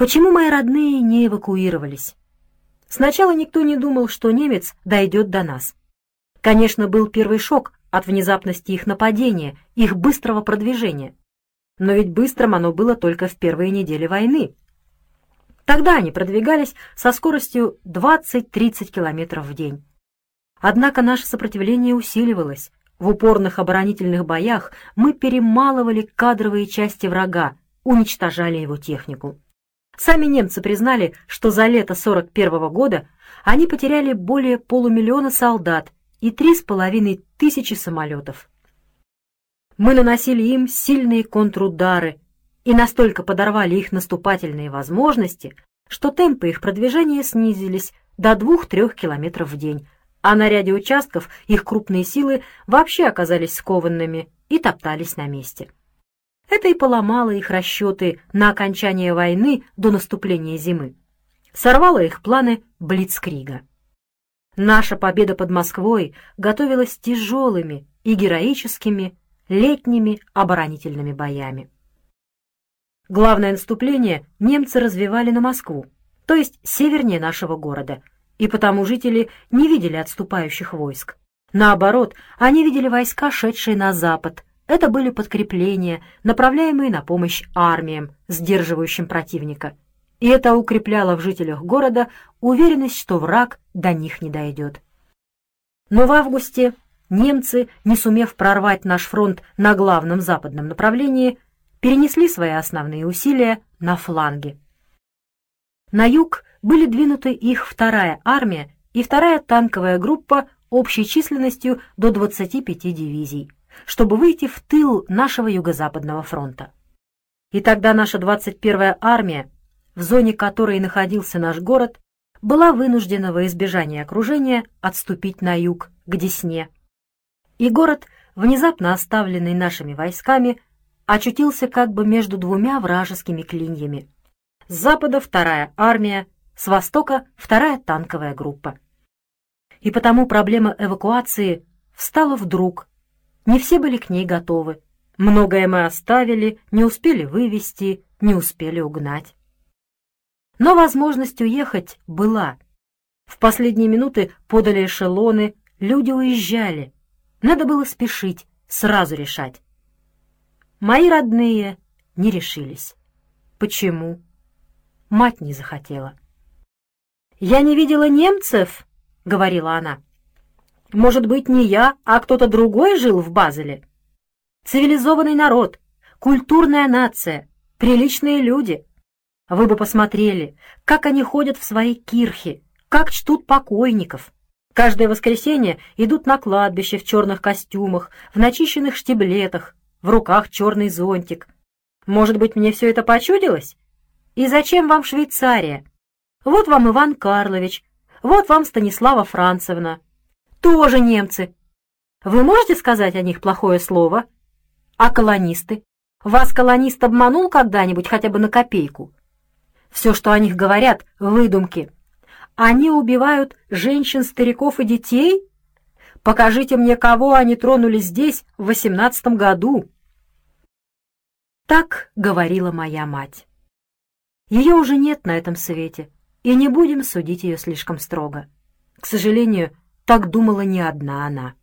Почему мои родные не эвакуировались? Сначала никто не думал, что немец дойдет до нас. Конечно, был первый шок от внезапности их нападения, их быстрого продвижения. Но ведь быстрым оно было только в первые недели войны. Тогда они продвигались со скоростью 20-30 километров в день. Однако наше сопротивление усиливалось. В упорных оборонительных боях мы перемалывали кадровые части врага, уничтожали его технику. Сами немцы признали, что за лето 41 -го года они потеряли более полумиллиона солдат и три с половиной тысячи самолетов. Мы наносили им сильные контрудары и настолько подорвали их наступательные возможности, что темпы их продвижения снизились до 2-3 километров в день, а на ряде участков их крупные силы вообще оказались скованными и топтались на месте. Это и поломало их расчеты на окончание войны до наступления зимы. Сорвало их планы Блицкрига. Наша победа под Москвой готовилась тяжелыми и героическими летними оборонительными боями. Главное наступление немцы развивали на Москву, то есть севернее нашего города, и потому жители не видели отступающих войск. Наоборот, они видели войска, шедшие на запад. Это были подкрепления, направляемые на помощь армиям, сдерживающим противника. И это укрепляло в жителях города уверенность, что враг до них не дойдет. Но в августе немцы, не сумев прорвать наш фронт на главном западном направлении, перенесли свои основные усилия на фланги. На юг были двинуты их вторая армия и вторая танковая группа общей численностью до 25 дивизий, чтобы выйти в тыл нашего юго-западного фронта. И тогда наша 21-я армия, в зоне которой находился наш город, была вынуждена во избежание окружения отступить на юг, к Десне. И город, внезапно оставленный нашими войсками, очутился как бы между двумя вражескими клиньями. С запада вторая армия, с востока вторая танковая группа. И потому проблема эвакуации встала вдруг. Не все были к ней готовы. Многое мы оставили, не успели вывести, не успели угнать. Но возможность уехать была. В последние минуты подали эшелоны, люди уезжали. Надо было спешить, сразу решать. Мои родные не решились. Почему? Мать не захотела. «Я не видела немцев», — говорила она. «Может быть, не я, а кто-то другой жил в Базеле? Цивилизованный народ, культурная нация, приличные люди. Вы бы посмотрели, как они ходят в свои кирхи, как чтут покойников. Каждое воскресенье идут на кладбище в черных костюмах, в начищенных штиблетах, в руках черный зонтик. Может быть, мне все это почудилось? И зачем вам Швейцария? Вот вам Иван Карлович, вот вам Станислава Францевна. Тоже немцы. Вы можете сказать о них плохое слово? А колонисты? Вас колонист обманул когда-нибудь хотя бы на копейку? Все, что о них говорят, выдумки. Они убивают женщин, стариков и детей? Покажите мне, кого они тронули здесь в восемнадцатом году. Так говорила моя мать. Ее уже нет на этом свете, и не будем судить ее слишком строго. К сожалению, так думала не одна она.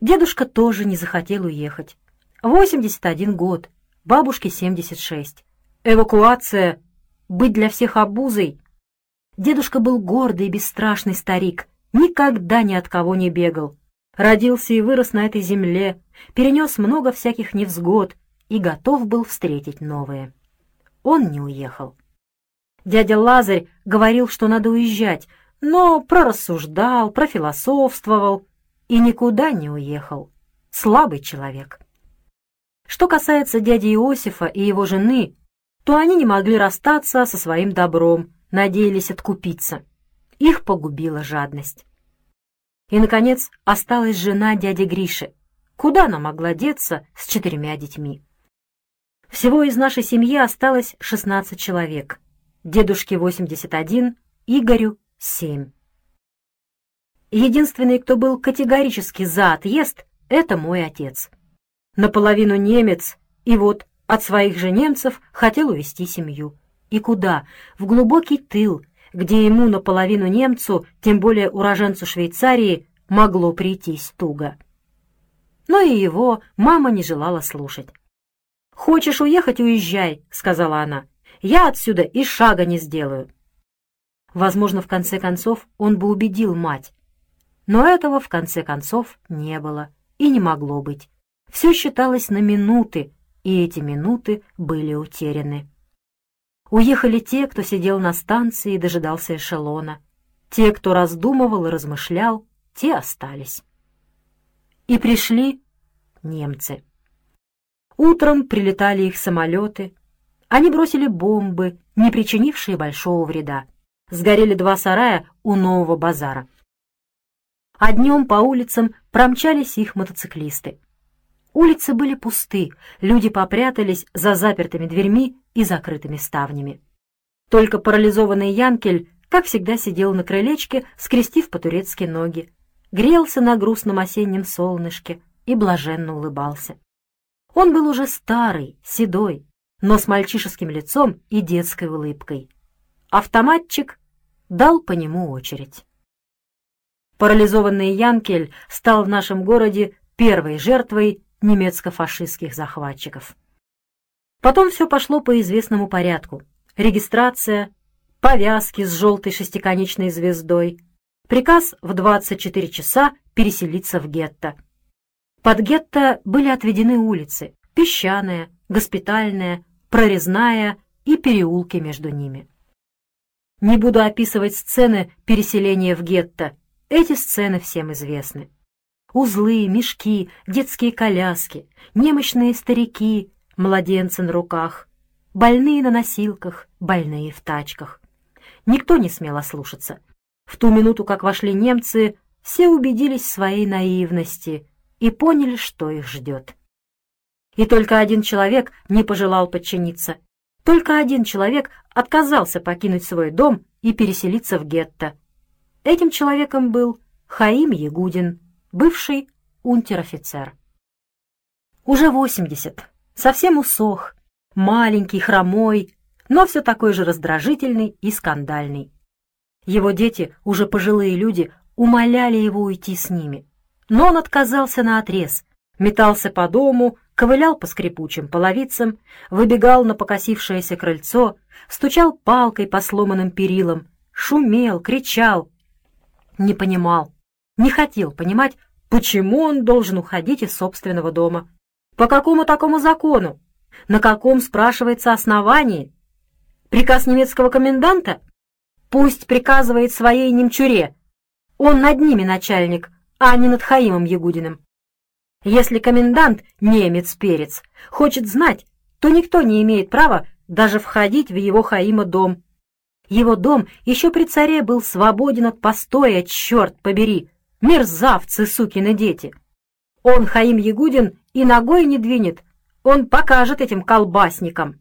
Дедушка тоже не захотел уехать. 81 год, бабушке 76. Эвакуация, быть для всех обузой. Дедушка был гордый и бесстрашный старик, никогда ни от кого не бегал. Родился и вырос на этой земле, перенес много всяких невзгод и готов был встретить новые. Он не уехал. Дядя Лазарь говорил, что надо уезжать, но прорассуждал, профилософствовал и никуда не уехал. Слабый человек. Что касается дяди Иосифа и его жены, то они не могли расстаться со своим добром, надеялись откупиться. Их погубила жадность. И, наконец, осталась жена дяди Гриши. Куда она могла деться с четырьмя детьми? Всего из нашей семьи осталось 16 человек. Дедушке 81, Игорю 7. Единственный, кто был категорически за отъезд, это мой отец. Наполовину немец, и вот от своих же немцев хотел увести семью. И куда? В глубокий тыл, где ему наполовину немцу, тем более уроженцу Швейцарии, могло прийтись туго. Но и его мама не желала слушать. «Хочешь уехать — уезжай», — сказала она. «Я отсюда и шага не сделаю». Возможно, в конце концов он бы убедил мать. Но этого в конце концов не было и не могло быть. Все считалось на минуты, и эти минуты были утеряны. Уехали те, кто сидел на станции и дожидался эшелона. Те, кто раздумывал и размышлял, те остались. И пришли немцы. Утром прилетали их самолеты. Они бросили бомбы, не причинившие большого вреда. Сгорели два сарая у нового базара. А днем по улицам промчались их мотоциклисты. Улицы были пусты, люди попрятались за запертыми дверьми и закрытыми ставнями. Только парализованный Янкель, как всегда, сидел на крылечке, скрестив по-турецки ноги, грелся на грустном осеннем солнышке и блаженно улыбался. Он был уже старый, седой, но с мальчишеским лицом и детской улыбкой. Автоматчик дал по нему очередь. Парализованный Янкель стал в нашем городе первой жертвой немецко-фашистских захватчиков. Потом все пошло по известному порядку. Регистрация, повязки с желтой шестиконечной звездой, приказ в 24 часа переселиться в гетто. Под гетто были отведены улицы – Песчаная, Госпитальная, Прорезная и переулки между ними. Не буду описывать сцены переселения в гетто, эти сцены всем известны. Узлы, мешки, детские коляски, немощные старики, младенцы на руках, больные на носилках, больные в тачках. Никто не смел ослушаться. В ту минуту, как вошли немцы, все убедились в своей наивности и поняли, что их ждет. И только один человек не пожелал подчиниться. Только один человек отказался покинуть свой дом и переселиться в гетто. Этим человеком был Хаим Ягудин, бывший унтер-офицер. Уже восемьдесят, совсем усох, маленький, хромой, но все такой же раздражительный и скандальный. Его дети, уже пожилые люди, умоляли его уйти с ними. Но он отказался наотрез, метался по дому, ковылял по скрипучим половицам, выбегал на покосившееся крыльцо, стучал палкой по сломанным перилам, шумел, кричал. Не понимал, не хотел понимать, почему он должен уходить из собственного дома. По какому такому закону? На каком, спрашивается, основании? Приказ немецкого коменданта? Пусть приказывает своей немчуре. Он над ними начальник, а не над Хаимом Ягудиным. Если комендант, немец-перец, хочет знать, то никто не имеет права даже входить в его Хаима дом. Его дом еще при царе был свободен от постоя, черт побери, мерзавцы, сукины дети. Он, Хаим Ягудин, и ногой не двинет, он покажет этим колбасникам.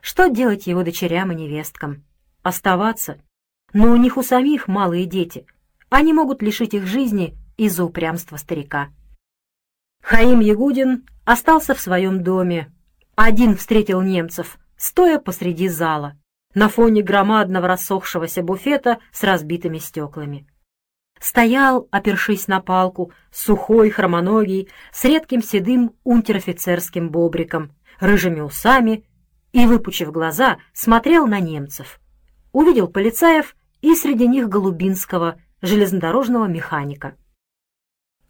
Что делать его дочерям и невесткам? Оставаться? Но у них у самих малые дети. Они могут лишить их жизни из-за упрямства старика. Хаим Ягудин остался в своем доме. Один встретил немцев, стоя посреди зала, на фоне громадного рассохшегося буфета с разбитыми стеклами. Стоял, опершись на палку, сухой, хромоногий, с редким седым унтер-офицерским бобриком, рыжими усами и, выпучив глаза, смотрел на немцев. Увидел полицаев и среди них Голубинского, железнодорожного механика.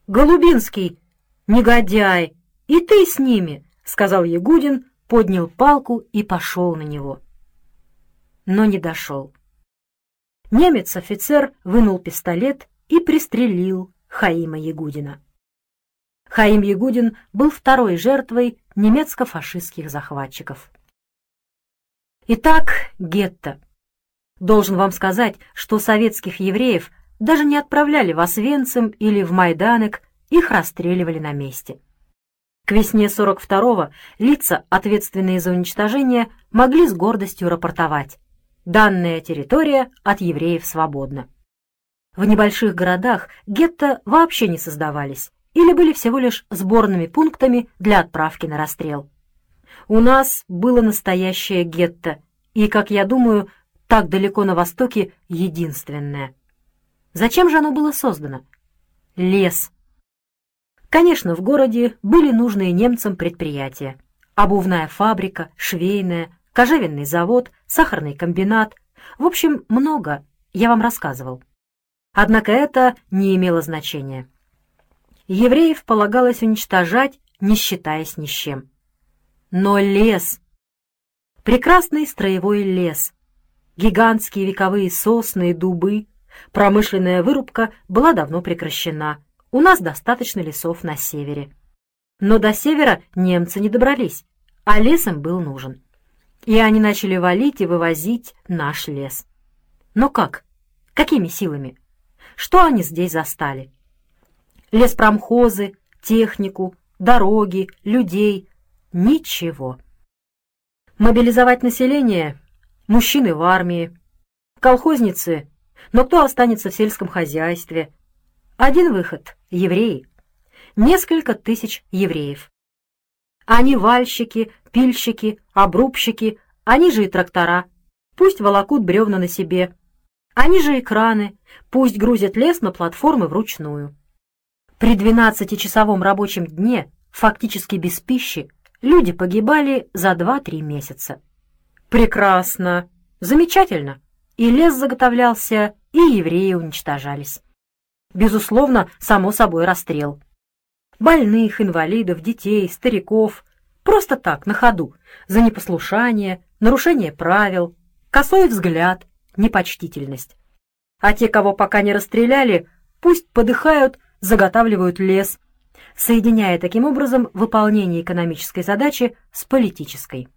«Голубинский!» «Негодяй! И ты с ними!» — сказал Ягудин, поднял палку и пошел на него. Но не дошел. Немец-офицер вынул пистолет и пристрелил Хаима Ягудина. Хаим Ягудин был второй жертвой немецко-фашистских захватчиков. Итак, гетто. Должен вам сказать, что советских евреев даже не отправляли в Освенцим или в Майданек их расстреливали на месте. К весне 42-го лица, ответственные за уничтожение, могли с гордостью рапортовать. Данная территория от евреев свободна. В небольших городах гетто вообще не создавались или были всего лишь сборными пунктами для отправки на расстрел. У нас было настоящее гетто, и, как я думаю, так далеко на востоке единственное. Зачем же оно было создано? Лес. Конечно, в городе были нужные немцам предприятия. Обувная фабрика, швейная, кожевенный завод, сахарный комбинат. В общем, много, я вам рассказывал. Однако это не имело значения. Евреев полагалось уничтожать, не считаясь ни с чем. Но лес, прекрасный строевой лес, гигантские вековые сосны и дубы, промышленная вырубка была давно прекращена. У нас достаточно лесов на севере. Но до севера немцы не добрались, а лес им был нужен. И они начали валить и вывозить наш лес. Но как? Какими силами? Что они здесь застали? Леспромхозы, технику, дороги, людей. Ничего. Мобилизовать население? Мужчины в армии. Колхозницы? Но кто останется в сельском хозяйстве? Один выход — евреи. Несколько тысяч евреев. Они вальщики, пильщики, обрубщики, они же и трактора. Пусть волокут бревна на себе. Они же и краны, пусть грузят лес на платформы вручную. При 12-часовом рабочем дне, фактически без пищи, люди погибали за 2-3 месяца. Прекрасно, замечательно. И лес заготовлялся, и евреи уничтожались. Безусловно, само собой расстрел. Больных, инвалидов, детей, стариков. Просто так, на ходу, за непослушание, нарушение правил, косой взгляд, непочтительность. А те, кого пока не расстреляли, пусть подыхают, заготавливают лес, соединяя таким образом выполнение экономической задачи с политической.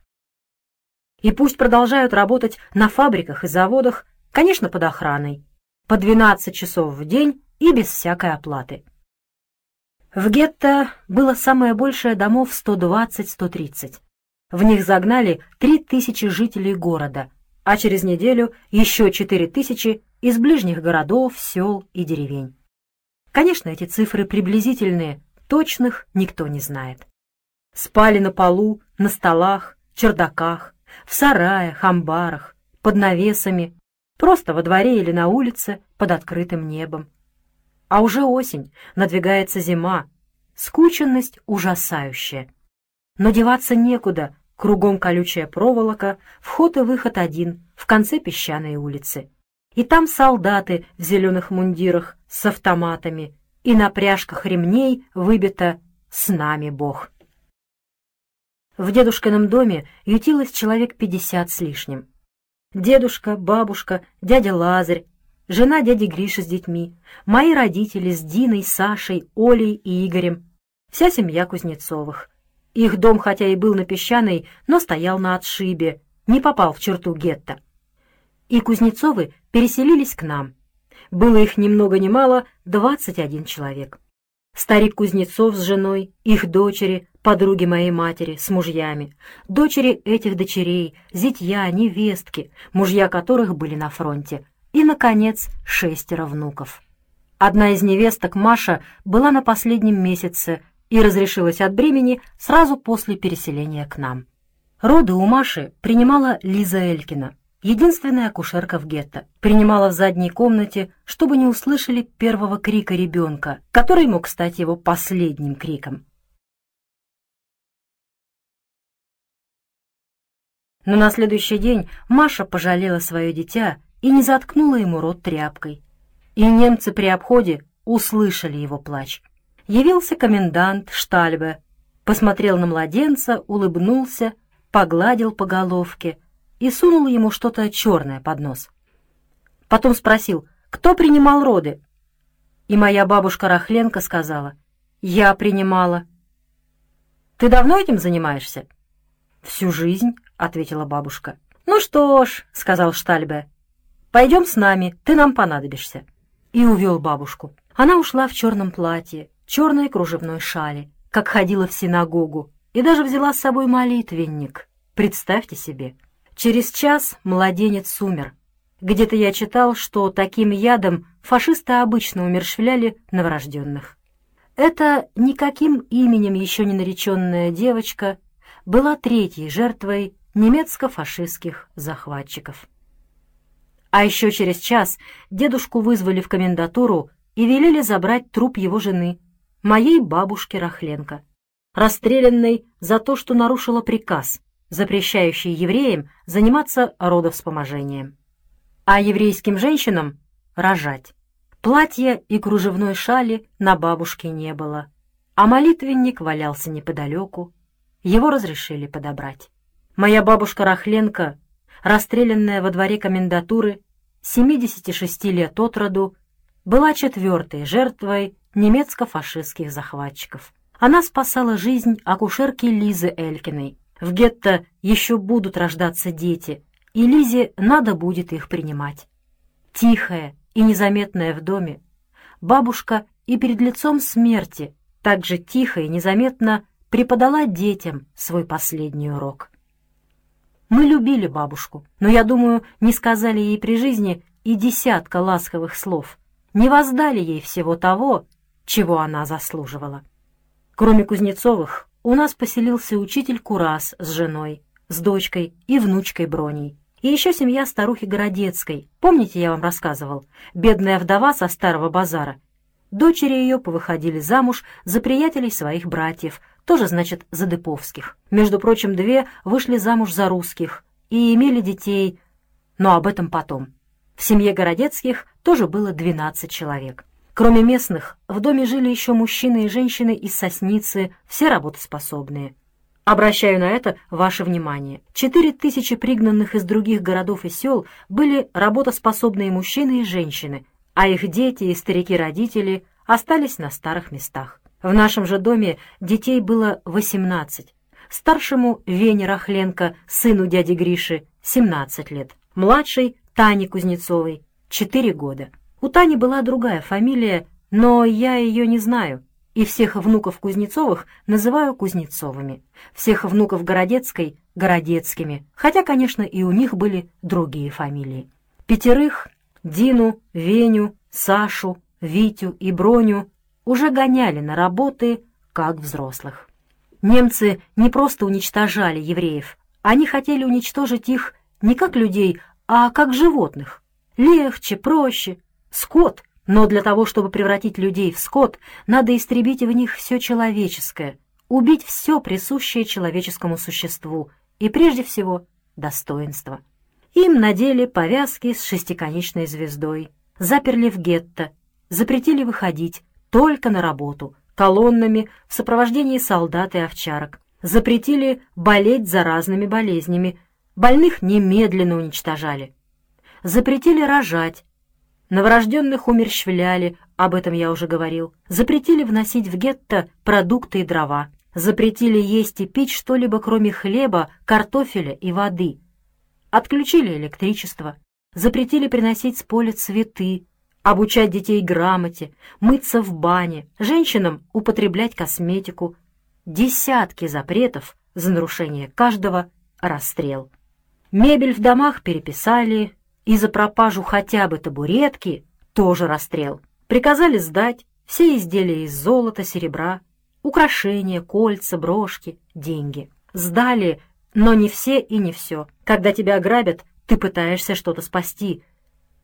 И пусть продолжают работать на фабриках и заводах, конечно, под охраной, по 12 часов в день и без всякой оплаты. В гетто было самое большее домов 120-130. В них загнали 3000 жителей города, а через неделю еще 4000 из ближних городов, сел и деревень. Конечно, эти цифры приблизительные, точных никто не знает. Спали на полу, на столах, чердаках, в сараях, амбарах, под навесами, просто во дворе или на улице под открытым небом. А уже осень, надвигается зима, скученность ужасающая. Но деваться некуда, кругом колючая проволока, вход и выход один, в конце песчаной улицы. И там солдаты в зеленых мундирах с автоматами, и на пряжках ремней выбито «С нами Бог». В дедушкином доме ютилось человек пятьдесят с лишним. Дедушка, бабушка, дядя Лазарь, жена дяди Гриши с детьми, мои родители с Диной, Сашей, Олей и Игорем, вся семья Кузнецовых. Их дом, хотя и был на песчаной, но стоял на отшибе, не попал в черту гетто. И Кузнецовы переселились к нам. Было их ни много ни мало, двадцать один человек. Старик Кузнецов с женой, их дочери, подруги моей матери с мужьями, дочери этих дочерей, зятья, невестки, мужья которых были на фронте, и, наконец, шестеро внуков. Одна из невесток, Маша, была на последнем месяце и разрешилась от бремени сразу после переселения к нам. Роды у Маши принимала Лиза Элькина, единственная акушерка в гетто. Принимала в задней комнате, чтобы не услышали первого крика ребенка, который мог стать его последним криком. Но на следующий день Маша пожалела свое дитя и не заткнула ему рот тряпкой. И немцы при обходе услышали его плач. Явился комендант Штальбе, посмотрел на младенца, улыбнулся, погладил по головке и сунул ему что-то черное под нос. Потом спросил, кто принимал роды? И моя бабушка Рахленко сказала, я принимала. Ты давно этим занимаешься? Всю жизнь, ответила бабушка. Ну что ж, сказал Штальбе, Пойдем с нами, ты нам понадобишься». И увел бабушку. Она ушла в черном платье, черной кружевной шали, как ходила в синагогу, и даже взяла с собой молитвенник. Представьте себе. Через час младенец умер. Где-то я читал, что таким ядом фашисты обычно умерщвляли новорожденных. Эта никаким именем еще не нареченная девочка была третьей жертвой немецко-фашистских захватчиков. А еще через час дедушку вызвали в комендатуру и велели забрать труп его жены, моей бабушки Рахленко, расстрелянной за то, что нарушила приказ, запрещающий евреям заниматься родовспоможением, а еврейским женщинам — рожать. Платья и кружевной шали на бабушке не было, а молитвенник валялся неподалеку. Его разрешили подобрать. Моя бабушка Рахленко, расстрелянная во дворе комендатуры, 76 лет от роду, была четвертой жертвой немецко-фашистских захватчиков. Она спасала жизнь акушерки Лизы Элькиной. В гетто еще будут рождаться дети, и Лизе надо будет их принимать. Тихая, и незаметная в доме, бабушка и перед лицом смерти так же тихо и незаметно преподала детям свой последний урок. Мы любили бабушку, но, я думаю, не сказали ей при жизни и десятка ласковых слов, не воздали ей всего того, чего она заслуживала. Кроме Кузнецовых, у нас поселился учитель Курас с женой, с дочкой и внучкой Броней. И еще семья старухи Городецкой. Помните, я вам рассказывал? Бедная вдова со старого базара. Дочери ее повыходили замуж за приятелей своих братьев, тоже, значит, за Деповских. Между прочим, две вышли замуж за русских и имели детей, но об этом потом. В семье Городецких тоже было 12 человек. Кроме местных, в доме жили еще мужчины и женщины из Сосницы, все работоспособные. Обращаю на это ваше внимание. Четыре тысячи пригнанных из других городов и сел были работоспособные мужчины и женщины, а их дети и старики-родители остались на старых местах. В нашем же доме детей было 18. Старшему Вене Рахленко, сыну дяди Гриши, 17 лет. Младшей Тане Кузнецовой, 4 года. У Тани была другая фамилия, но я ее не знаю и всех внуков Кузнецовых называю Кузнецовыми, всех внуков Городецкой — Городецкими, хотя, конечно, и у них были другие фамилии. Пятерых — Дину, Веню, Сашу, Витю и Броню — уже гоняли на работы, как взрослых. Немцы не просто уничтожали евреев, они хотели уничтожить их не как людей, а как животных. Легче, проще. Скот но для того, чтобы превратить людей в скот, надо истребить в них все человеческое, убить все присущее человеческому существу и, прежде всего, достоинство. Им надели повязки с шестиконечной звездой, заперли в гетто, запретили выходить только на работу, колоннами в сопровождении солдат и овчарок, запретили болеть заразными болезнями, больных немедленно уничтожали, запретили рожать, Новорожденных умерщвляли, об этом я уже говорил. Запретили вносить в гетто продукты и дрова. Запретили есть и пить что-либо, кроме хлеба, картофеля и воды. Отключили электричество. Запретили приносить с поля цветы, обучать детей грамоте, мыться в бане, женщинам употреблять косметику. Десятки запретов за нарушение каждого — расстрел. Мебель в домах переписали, и за пропажу хотя бы табуретки тоже расстрел. Приказали сдать все изделия из золота, серебра, украшения, кольца, брошки, деньги. Сдали, но не все и не все. Когда тебя ограбят, ты пытаешься что-то спасти.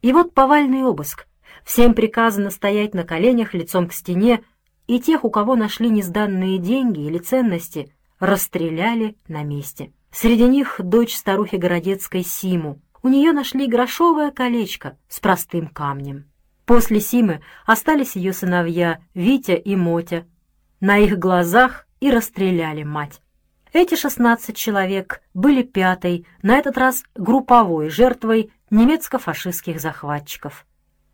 И вот повальный обыск. Всем приказано стоять на коленях лицом к стене, и тех, у кого нашли несданные деньги или ценности, расстреляли на месте. Среди них дочь старухи Городецкой Симу, у нее нашли грошовое колечко с простым камнем. После Симы остались ее сыновья Витя и Мотя. На их глазах и расстреляли мать. Эти 16 человек были пятой, на этот раз групповой жертвой немецко-фашистских захватчиков.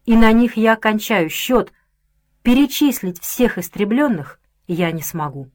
И на них я кончаю счет. Перечислить всех истребленных я не смогу.